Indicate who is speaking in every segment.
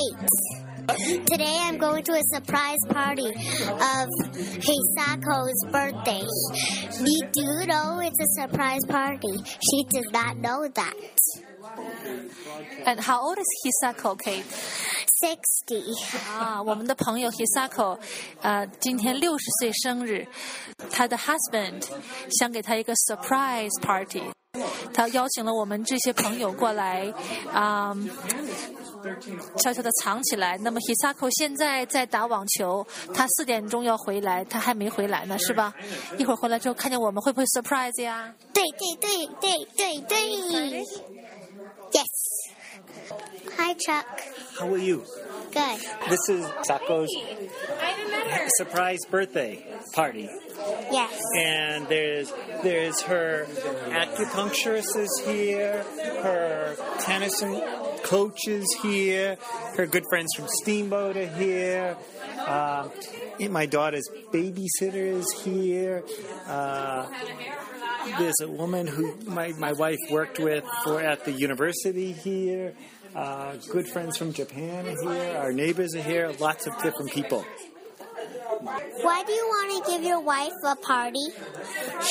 Speaker 1: Kate. Today I'm going to a surprise party of Hisako's birthday. Me do know it's a surprise party. She does not know that.
Speaker 2: And how old is Hisako, Kate?
Speaker 1: Sixty.
Speaker 2: 啊，我们的朋友 Hisako，呃，今天六十岁生日，他的 husband 想给他一个 surprise party，他邀请了我们这些朋友过来，啊、 悄悄的藏起来。那么 Hisako 现在在打网球，他四点钟要回来，他还没回来呢，是吧？一会儿回来之后看见我们会不会 surprise 呀？
Speaker 1: 对对对对对对。Yes. Hi Chuck.
Speaker 3: How are you?
Speaker 1: Good.
Speaker 3: This is Sako's surprise birthday party.
Speaker 1: Yes.
Speaker 3: And there's there's her acupuncturist is here, her tennis and coach is here, her good friends from Steamboat are here. Uh, my daughter's babysitter is here. Uh, there's a woman who my, my wife worked with for at the university here. Uh, good friends from Japan are here. Our neighbors are here. Lots of different people.
Speaker 1: Why do you want to give your wife a party?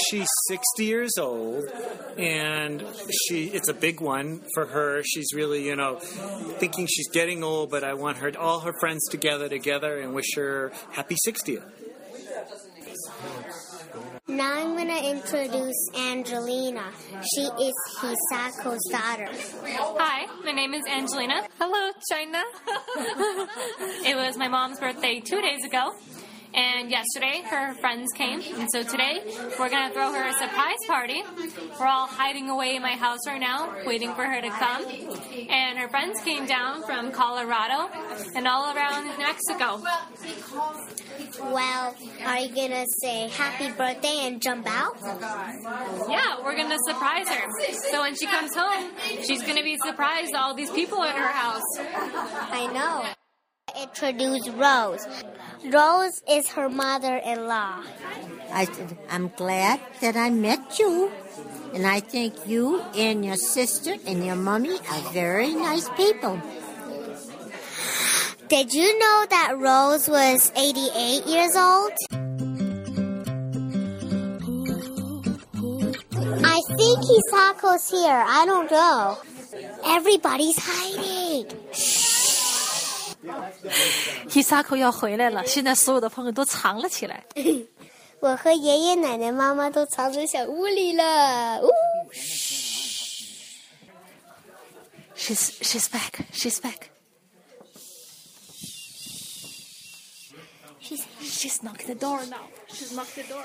Speaker 3: She's 60 years old, and she it's a big one for her. She's really, you know, thinking she's getting old, but I want her all her friends to gather together and wish her happy 60th.
Speaker 1: Now I'm going to introduce Angelina. She is Hisako's daughter.
Speaker 4: Hi, my name is Angelina.
Speaker 2: Hello, China.
Speaker 4: It was my mom's birthday two days ago. And yesterday, her friends came. And so today, we're going to throw her a surprise party. We're all hiding away in my house right now, waiting for her to come. And her friends came down from Colorado and all around Mexico.
Speaker 1: Well, are you going to say happy birthday and jump out?
Speaker 4: Yeah, we're going to surprise her. So when she comes home, she's going to be surprised all these people in her house.
Speaker 1: I know. Introduce Rose. Rose is her mother-in-law.
Speaker 5: I said, I'm glad that I met you. And I think you and your sister and your mommy are very nice people.
Speaker 1: Did you know that Rose was 88 years old? I think Hisako's here. I don't know. Everybody's hiding.
Speaker 2: Hisako 要回来了，现在所有的朋友都藏了起来。
Speaker 1: 我和爷爷奶奶、妈妈都藏在小屋里了。呜
Speaker 2: She's she's back. She's back. She's she's knocked the door now. She's knocked the door.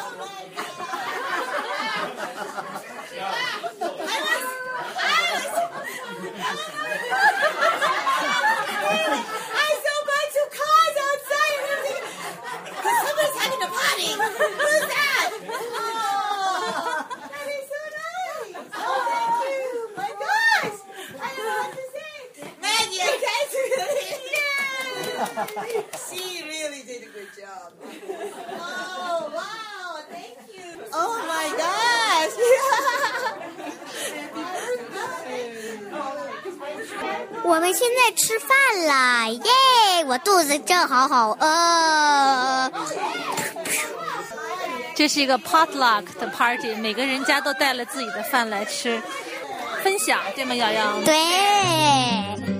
Speaker 6: She really did a good job. Oh, wow. Thank you. Oh, my gosh.
Speaker 1: 我们现在吃饭啦，耶！我肚子正好好饿。
Speaker 2: 这是一个 potluck 的 party，每个人家都带了自己的饭来吃，分享，对吗？瑶瑶？
Speaker 1: 对。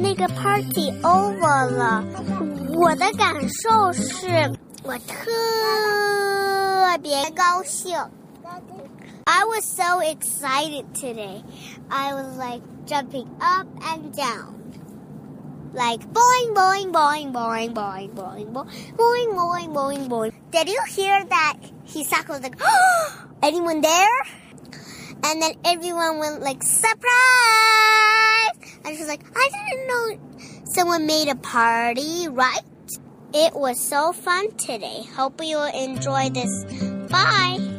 Speaker 1: 那个 party over 了，我的感受是我特别高兴。I was so excited today. I was like jumping up and down. like boing, boing, boing, boing, boing, boing, boing, boing, boing, boing, boing. Did you hear that? Hisako was like, oh, anyone there? And then everyone went like, surprise! And she's like, I didn't know someone made a party, right? It was so fun today. Hope you enjoy this. Bye.